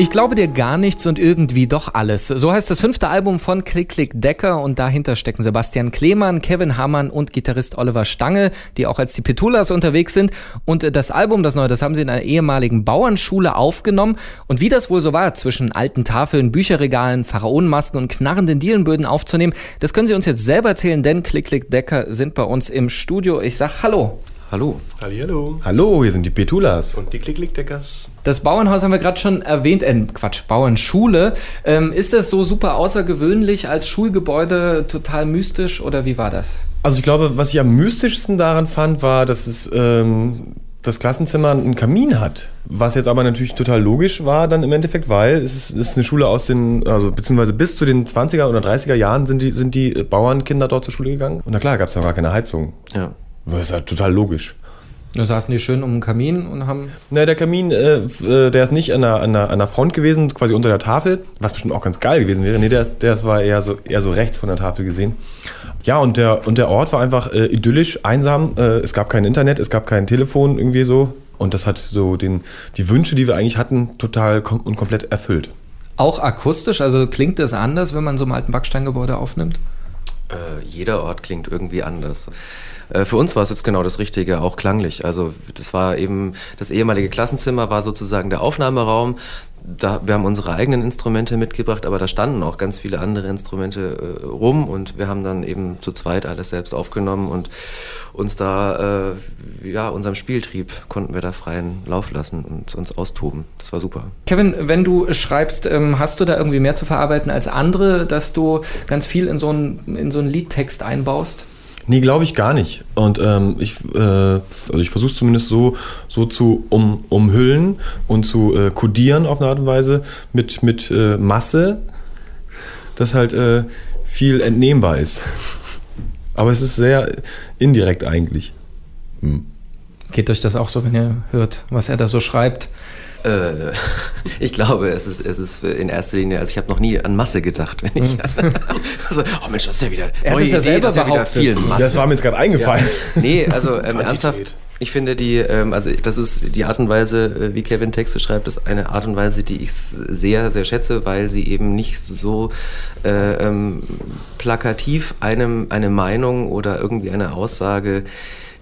Ich glaube dir gar nichts und irgendwie doch alles. So heißt das fünfte Album von Klick Klick Decker und dahinter stecken Sebastian Klemann, Kevin Hamann und Gitarrist Oliver Stange, die auch als die Petulas unterwegs sind. Und das Album, das neue, das haben sie in einer ehemaligen Bauernschule aufgenommen. Und wie das wohl so war, zwischen alten Tafeln, Bücherregalen, Pharaonenmasken und knarrenden Dielenböden aufzunehmen, das können sie uns jetzt selber erzählen, denn Klick Klick Decker sind bei uns im Studio. Ich sag Hallo. Hallo. Hallo. Hallo, hier sind die Petulas. Und die Klick-Klick-Deckers. Das Bauernhaus haben wir gerade schon erwähnt, äh, Quatsch, Bauernschule. Ähm, ist das so super außergewöhnlich als Schulgebäude, total mystisch oder wie war das? Also ich glaube, was ich am mystischsten daran fand, war, dass es ähm, das Klassenzimmer einen Kamin hat. Was jetzt aber natürlich total logisch war dann im Endeffekt, weil es ist, es ist eine Schule aus den, also beziehungsweise bis zu den 20er oder 30er Jahren sind die, sind die Bauernkinder dort zur Schule gegangen. Und na klar, gab es da gar keine Heizung. Ja. Das ist halt total logisch. Da saßen die schön um den Kamin und haben. Na, der Kamin, äh, äh, der ist nicht an der, an, der, an der Front gewesen, quasi unter der Tafel, was bestimmt auch ganz geil gewesen wäre. Nee, der, der war eher so, eher so rechts von der Tafel gesehen. Ja, und der, und der Ort war einfach äh, idyllisch, einsam. Äh, es gab kein Internet, es gab kein Telefon irgendwie so. Und das hat so den, die Wünsche, die wir eigentlich hatten, total kom und komplett erfüllt. Auch akustisch? Also klingt das anders, wenn man so einem alten Backsteingebäude aufnimmt? Äh, jeder Ort klingt irgendwie anders. Äh, für uns war es jetzt genau das Richtige, auch klanglich. Also das war eben, das ehemalige Klassenzimmer war sozusagen der Aufnahmeraum. Da, wir haben unsere eigenen Instrumente mitgebracht, aber da standen auch ganz viele andere Instrumente äh, rum und wir haben dann eben zu zweit alles selbst aufgenommen und uns da, äh, ja, unserem Spieltrieb konnten wir da freien Lauf lassen und uns austoben. Das war super. Kevin, wenn du schreibst, ähm, hast du da irgendwie mehr zu verarbeiten als andere, dass du ganz viel in so einen, in so einen Liedtext einbaust? Nee, glaube ich gar nicht. Und ähm, ich, äh, also ich versuche es zumindest so, so zu um, umhüllen und zu äh, kodieren auf eine Art und Weise mit, mit äh, Masse, dass halt äh, viel entnehmbar ist. Aber es ist sehr indirekt eigentlich. Hm. Geht euch das auch so, wenn ihr hört, was er da so schreibt? Äh, ich glaube, es ist, es ist in erster Linie, also ich habe noch nie an Masse gedacht, wenn ich. also, oh Mensch, das ist ja wieder. Er hat es ja selber Idee, behauptet. Ja das war mir jetzt gerade eingefallen. Ja. Nee, also ähm, ernsthaft. Ich finde die, ähm, also das ist die Art und Weise, äh, wie Kevin Texte schreibt, ist eine Art und Weise, die ich sehr, sehr schätze, weil sie eben nicht so äh, ähm, plakativ einem eine Meinung oder irgendwie eine Aussage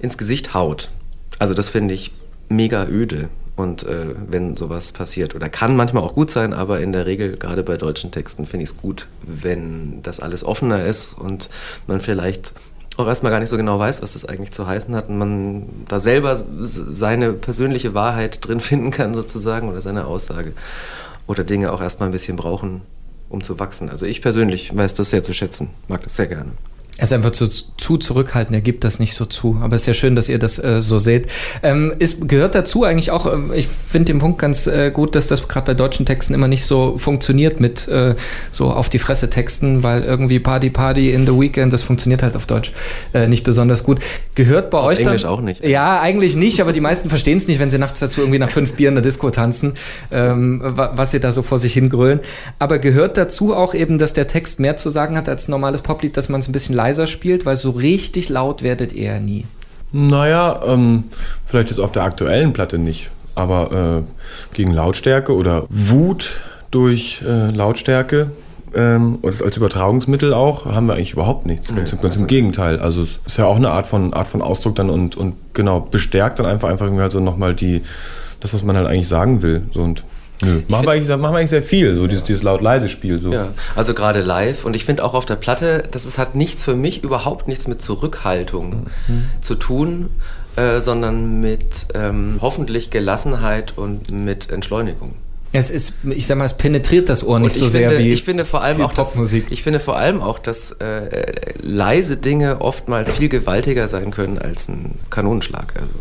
ins Gesicht haut. Also das finde ich mega öde. Und äh, wenn sowas passiert, oder kann manchmal auch gut sein, aber in der Regel, gerade bei deutschen Texten, finde ich es gut, wenn das alles offener ist und man vielleicht auch erstmal gar nicht so genau weiß, was das eigentlich zu heißen hat und man da selber seine persönliche Wahrheit drin finden kann, sozusagen, oder seine Aussage. Oder Dinge auch erstmal ein bisschen brauchen, um zu wachsen. Also ich persönlich weiß das sehr zu schätzen, mag das sehr gerne. Er ist einfach zu, zu zurückhaltend, er gibt das nicht so zu. Aber es ist ja schön, dass ihr das äh, so seht. Ähm, ist, gehört dazu eigentlich auch, äh, ich finde den Punkt ganz äh, gut, dass das gerade bei deutschen Texten immer nicht so funktioniert mit äh, so auf die Fresse Texten, weil irgendwie Party Party in the Weekend, das funktioniert halt auf Deutsch äh, nicht besonders gut. Gehört bei auf euch Englisch dann, auch nicht. Ja, eigentlich nicht, aber die meisten verstehen es nicht, wenn sie nachts dazu irgendwie nach fünf Bier in der Disco tanzen, ähm, was sie da so vor sich hingrölen. Aber gehört dazu auch eben, dass der Text mehr zu sagen hat als ein normales Poplied, dass man es ein bisschen leiser spielt, weil so richtig laut werdet ihr ja nie. Naja, ähm, vielleicht jetzt auf der aktuellen Platte nicht. Aber äh, gegen Lautstärke oder Wut durch äh, Lautstärke ähm, und als Übertragungsmittel auch haben wir eigentlich überhaupt nichts. Ganz, ganz im Gegenteil. Also es ist ja auch eine Art von Art von Ausdruck dann und, und genau bestärkt dann einfach einfach irgendwie halt so nochmal die das, was man halt eigentlich sagen will. So und Nö. Machen wir, eigentlich, machen wir eigentlich sehr viel, so dieses, dieses laut-leise-Spiel. So. Ja, also gerade live. Und ich finde auch auf der Platte, das ist, hat nichts für mich, überhaupt nichts mit Zurückhaltung mhm. zu tun, äh, sondern mit ähm, hoffentlich Gelassenheit und mit Entschleunigung. Es ist, ich sag mal, es penetriert das Ohr nicht so finde, sehr wie ich finde vor allem auch Popmusik. Das, ich finde vor allem auch, dass äh, leise Dinge oftmals viel gewaltiger sein können als ein Kanonenschlag. Also.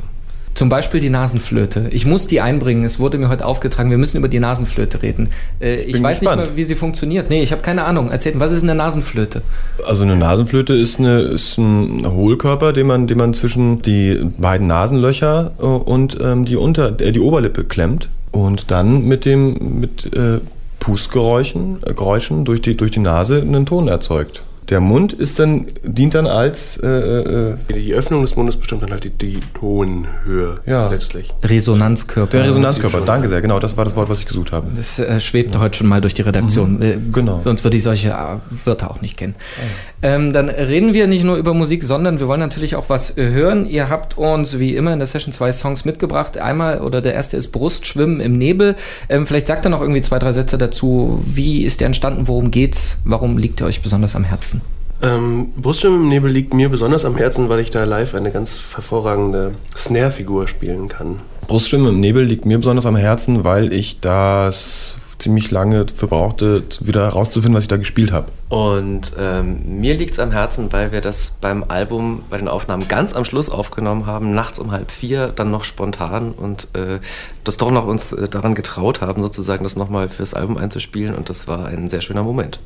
Zum Beispiel die Nasenflöte. Ich muss die einbringen. Es wurde mir heute aufgetragen, wir müssen über die Nasenflöte reden. Äh, ich Bin weiß gespannt. nicht mehr, wie sie funktioniert. Nee, ich habe keine Ahnung. Erzählt, was ist eine Nasenflöte? Also eine Nasenflöte ist, eine, ist ein Hohlkörper, den man, den man zwischen die beiden Nasenlöcher äh, und ähm, die, Unter, äh, die Oberlippe klemmt und dann mit dem mit äh, Pustgeräuschen äh, Geräuschen durch, die, durch die Nase einen Ton erzeugt. Der Mund ist dann, dient dann als. Äh, äh, die Öffnung des Mundes bestimmt dann halt die, die Tonhöhe ja. letztlich. Resonanzkörper. Der Resonanzkörper, danke sehr, genau, das war das Wort, was ich gesucht habe. Das äh, schwebte ja. heute schon mal durch die Redaktion. Mhm. Äh, genau. Sonst würde ich solche äh, Wörter auch nicht kennen. Ah, ja. ähm, dann reden wir nicht nur über Musik, sondern wir wollen natürlich auch was äh, hören. Ihr habt uns wie immer in der Session zwei Songs mitgebracht. Einmal, oder der erste ist Brustschwimmen im Nebel. Ähm, vielleicht sagt er noch irgendwie zwei, drei Sätze dazu. Wie ist der entstanden? Worum geht's? Warum liegt er euch besonders am Herzen? Ähm, Brustschwimmen im Nebel liegt mir besonders am Herzen, weil ich da live eine ganz hervorragende Snare-Figur spielen kann. Brustschwimmen im Nebel liegt mir besonders am Herzen, weil ich das ziemlich lange verbrauchte, wieder herauszufinden, was ich da gespielt habe. Und ähm, mir liegt es am Herzen, weil wir das beim Album, bei den Aufnahmen ganz am Schluss aufgenommen haben, nachts um halb vier, dann noch spontan und äh, das doch noch uns äh, daran getraut haben, sozusagen das nochmal fürs Album einzuspielen und das war ein sehr schöner Moment.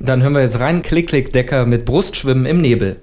Dann hören wir jetzt rein Klick, Klick, Decker mit Brustschwimmen im Nebel.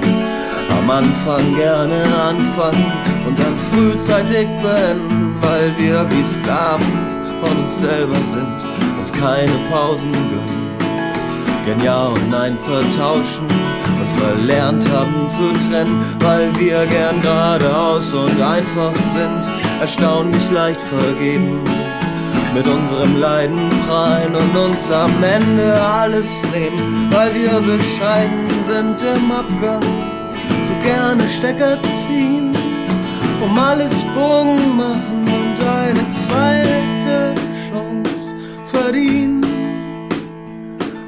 Am Anfang gerne anfangen und dann frühzeitig beenden, weil wir wie Sklaven von uns selber sind, uns keine Pausen gönnen. Gern Ja und Nein vertauschen verlernt haben zu trennen, weil wir gern geradeaus und einfach sind, erstaunlich leicht vergeben. Mit unserem Leiden prallen und uns am Ende alles nehmen, weil wir bescheiden sind im Abgang, gerne Stecker ziehen, um alles Bogen machen und eine zweite Chance verdienen.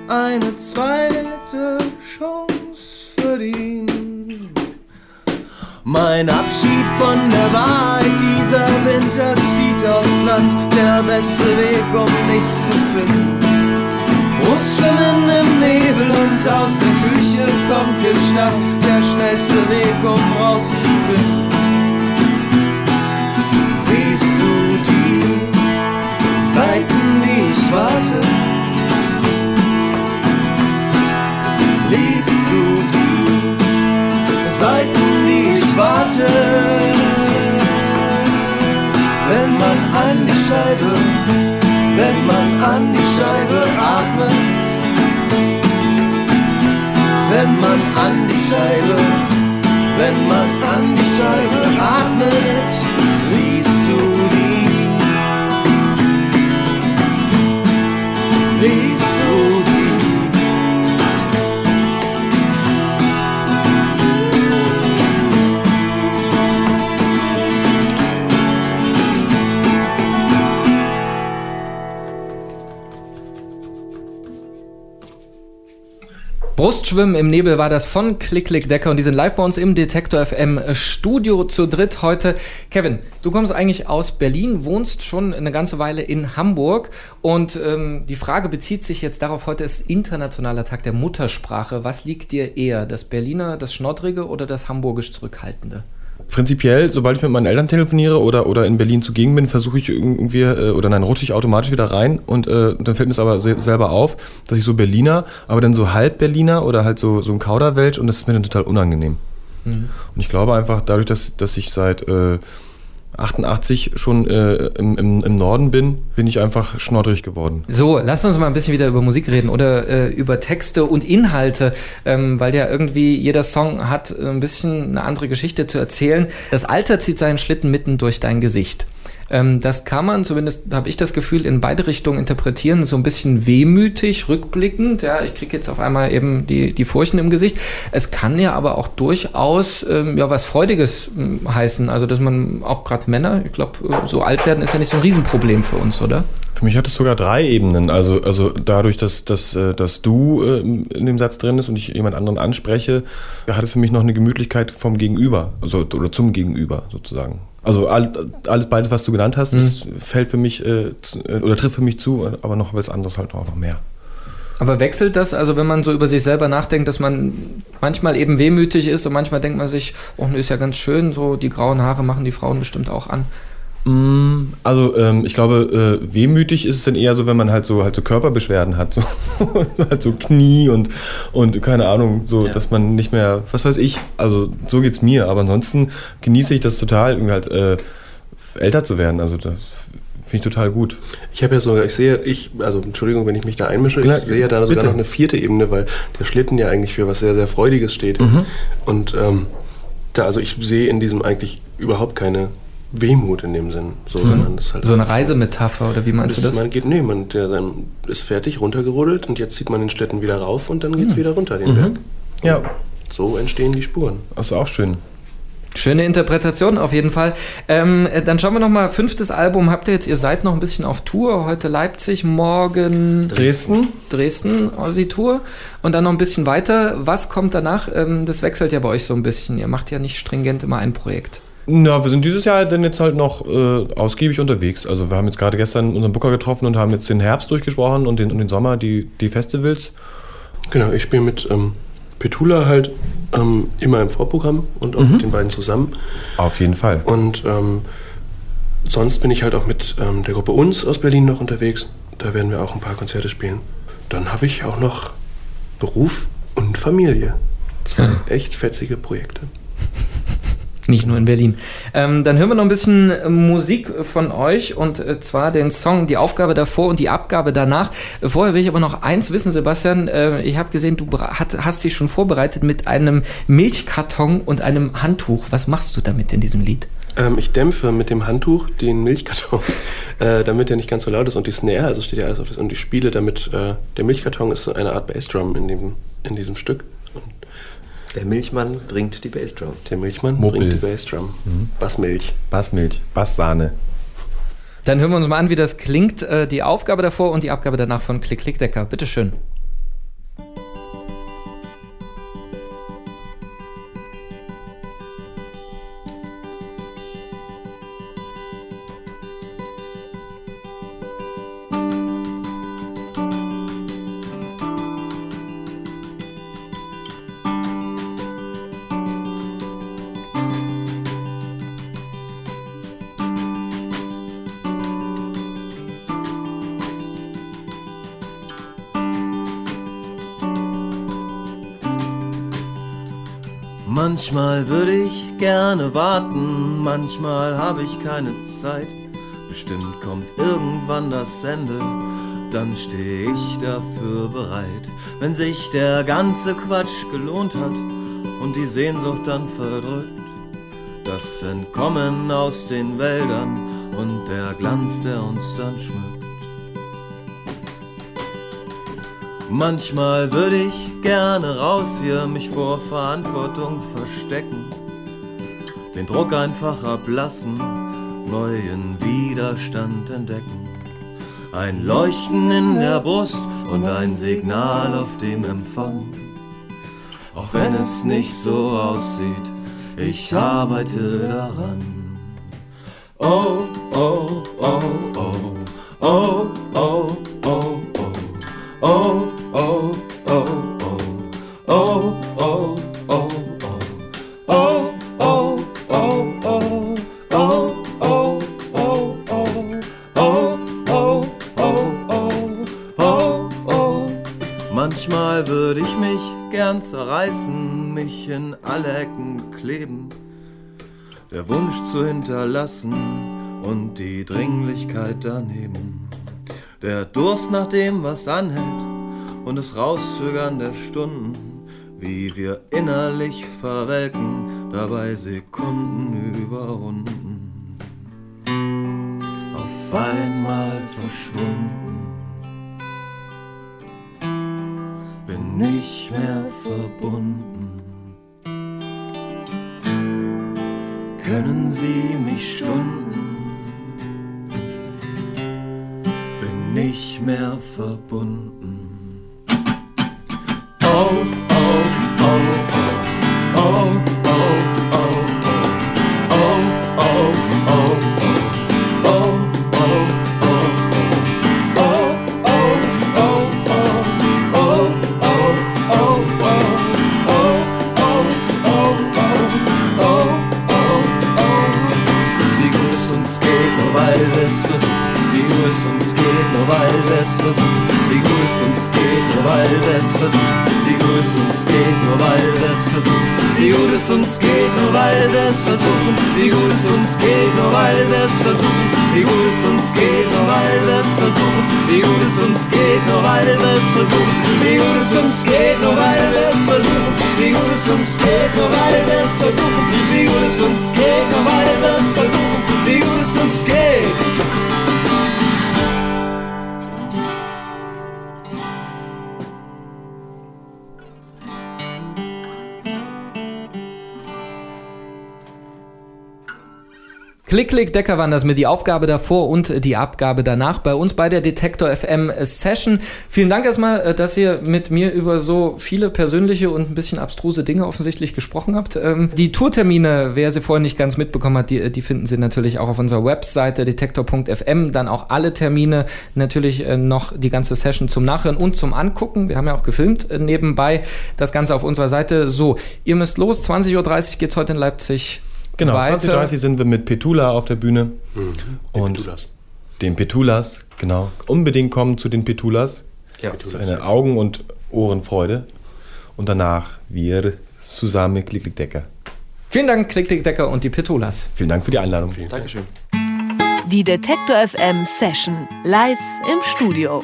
Eine zweite Chance verdienen. Mein Abschied von der Wahrheit, dieser Winter zieht aufs Land, der beste Weg, um nichts zu finden. Brustschwimmen im Nebel und aus der Küche kommt Gestank, der schnellste Weg, um rauszufinden. An die Scheibe atmet, siehst du die. Liest du die. Brustschwimmen im Nebel war das von Klick Klick Decker und die sind live bei uns im Detektor FM Studio zu dritt heute. Kevin, du kommst eigentlich aus Berlin, wohnst schon eine ganze Weile in Hamburg und ähm, die Frage bezieht sich jetzt darauf, heute ist internationaler Tag der Muttersprache. Was liegt dir eher, das Berliner, das Schnoddrige oder das Hamburgisch Zurückhaltende? Prinzipiell, sobald ich mit meinen Eltern telefoniere oder, oder in Berlin zugegen bin, versuche ich irgendwie, äh, oder nein, rutsche ich automatisch wieder rein und äh, dann fällt mir es aber selber auf, dass ich so Berliner, aber dann so halb Berliner oder halt so, so ein Kauderwelsch und das ist mir dann total unangenehm. Mhm. Und ich glaube einfach, dadurch, dass, dass ich seit äh, 88 schon äh, im, im, im, Norden bin, bin ich einfach schnoddrig geworden. So, lass uns mal ein bisschen wieder über Musik reden oder äh, über Texte und Inhalte, ähm, weil ja irgendwie jeder Song hat ein bisschen eine andere Geschichte zu erzählen. Das Alter zieht seinen Schlitten mitten durch dein Gesicht. Ähm, das kann man, zumindest habe ich das Gefühl, in beide Richtungen interpretieren. So ein bisschen wehmütig, rückblickend. Ja, ich kriege jetzt auf einmal eben die, die Furchen im Gesicht. Es kann ja aber auch durchaus ähm, ja, was Freudiges ähm, heißen. Also, dass man auch gerade Männer, ich glaube, äh, so alt werden ist ja nicht so ein Riesenproblem für uns, oder? Für mich hat es sogar drei Ebenen. Also, also dadurch, dass, dass, äh, dass du äh, in dem Satz drin ist und ich jemand anderen anspreche, hat es für mich noch eine Gemütlichkeit vom Gegenüber, also oder zum Gegenüber sozusagen. Also alles beides, was du genannt hast, mhm. fällt für mich äh, oder trifft für mich zu, aber noch was anderes halt auch noch mehr. Aber wechselt das, also wenn man so über sich selber nachdenkt, dass man manchmal eben wehmütig ist und manchmal denkt man sich, oh, ist ja ganz schön, so die grauen Haare machen die Frauen bestimmt auch an. Mm, also ähm, ich glaube, äh, wehmütig ist es dann eher so, wenn man halt so halt so Körperbeschwerden hat, so halt so Knie und und keine Ahnung, so ja. dass man nicht mehr, was weiß ich, also so geht's mir. Aber ansonsten genieße ich das total, irgendwie halt äh, älter zu werden. Also das finde ich total gut. Ich habe ja sogar, ich sehe, ich, also Entschuldigung, wenn ich mich da einmische, ich ja, sehe ja da sogar bitte. noch eine vierte Ebene, weil der Schlitten ja eigentlich für was sehr sehr Freudiges steht. Mhm. Und ähm, da, also ich sehe in diesem eigentlich überhaupt keine Wehmut in dem Sinn. So, hm. halt so eine Reisemetapher oder wie meinst das, du das? Man geht, nee, man der sein, ist fertig, runtergerodelt und jetzt zieht man den Schlitten wieder rauf und dann geht es hm. wieder runter den mhm. Berg. Ja. So entstehen die Spuren. Das ist auch schön. Schöne Interpretation auf jeden Fall. Ähm, dann schauen wir nochmal, fünftes Album habt ihr jetzt, ihr seid noch ein bisschen auf Tour, heute Leipzig, morgen Dresden. Dresden, Aussie-Tour und dann noch ein bisschen weiter. Was kommt danach? Ähm, das wechselt ja bei euch so ein bisschen. Ihr macht ja nicht stringent immer ein Projekt. Na, wir sind dieses Jahr dann jetzt halt noch äh, ausgiebig unterwegs. Also wir haben jetzt gerade gestern unseren Booker getroffen und haben jetzt den Herbst durchgesprochen und den, und den Sommer, die, die Festivals. Genau, ich spiele mit ähm, Petula halt ähm, immer im Vorprogramm und auch mhm. mit den beiden zusammen. Auf jeden Fall. Und ähm, sonst bin ich halt auch mit ähm, der Gruppe Uns aus Berlin noch unterwegs. Da werden wir auch ein paar Konzerte spielen. Dann habe ich auch noch Beruf und Familie. Zwei ja. echt fetzige Projekte. Nicht nur in Berlin. Ähm, dann hören wir noch ein bisschen Musik von euch und äh, zwar den Song Die Aufgabe davor und die Abgabe danach. Vorher will ich aber noch eins wissen, Sebastian. Äh, ich habe gesehen, du hast dich schon vorbereitet mit einem Milchkarton und einem Handtuch. Was machst du damit in diesem Lied? Ähm, ich dämpfe mit dem Handtuch den Milchkarton, äh, damit er nicht ganz so laut ist und die Snare, also steht ja alles auf das und die Spiele, damit äh, der Milchkarton ist eine Art Bassdrum in, dem, in diesem Stück. Der Milchmann bringt die Bassdrum. Der Milchmann Mobil. bringt die Bassdrum. Mhm. Bassmilch. Bassmilch. Basssahne. Dann hören wir uns mal an, wie das klingt. Äh, die Aufgabe davor und die Abgabe danach von Klick Klick Decker. Bitteschön. Manchmal würde ich gerne warten, manchmal habe ich keine Zeit. Bestimmt kommt irgendwann das Ende, dann stehe ich dafür bereit. Wenn sich der ganze Quatsch gelohnt hat und die Sehnsucht dann verdrückt, das Entkommen aus den Wäldern und der Glanz, der uns dann schmückt. Manchmal würde ich gerne raus hier mich vor Verantwortung verstecken, den Druck einfach ablassen, neuen Widerstand entdecken. Ein Leuchten in der Brust und ein Signal auf dem Empfang. Auch wenn es nicht so aussieht, ich arbeite daran. Oh, oh, oh, oh, oh, oh, oh, oh. oh. oh zerreißen, mich in alle Ecken kleben. Der Wunsch zu hinterlassen und die Dringlichkeit daneben. Der Durst nach dem, was anhält und das Rauszögern der Stunden, wie wir innerlich verwelken, dabei Sekunden überrunden. auf einmal verschwunden. Bin nicht mehr verbunden. Können Sie mich stunden? Bin nicht mehr verbunden. Wie gut es uns geht, nur weil wie gut es uns geht, nur weil wie gut es uns geht, nur weil wie gut es uns geht, nur weil wie gut es uns geht, nur weil wie gut es uns geht, nur weil wie gut es uns geht, nur weil wie gut es uns geht, nur weil wie gut es uns geht, nur weil wie gut es uns geht. Klick, Klick, Decker waren das mit die Aufgabe davor und die Abgabe danach bei uns bei der Detektor FM Session. Vielen Dank erstmal, äh, dass ihr mit mir über so viele persönliche und ein bisschen abstruse Dinge offensichtlich gesprochen habt. Ähm, die Tourtermine, wer sie vorher nicht ganz mitbekommen hat, die, die finden Sie natürlich auch auf unserer Webseite detektor.fm. Dann auch alle Termine, natürlich äh, noch die ganze Session zum Nachhören und zum Angucken. Wir haben ja auch gefilmt äh, nebenbei. Das Ganze auf unserer Seite. So, ihr müsst los. 20.30 Uhr geht es heute in Leipzig Genau, 2030 sind wir mit Petula auf der Bühne. Mhm. Und Petulas. Den Petulas, genau. Unbedingt kommen zu den Petulas. Ja, das ist eine Augen- und Ohrenfreude. Und danach wir zusammen mit Klick, Klick, Decker. Vielen Dank, Klick, Klick, Decker und die Petulas. Vielen Dank für die Einladung. Vielen Dankeschön. Die Detektor FM Session live im Studio.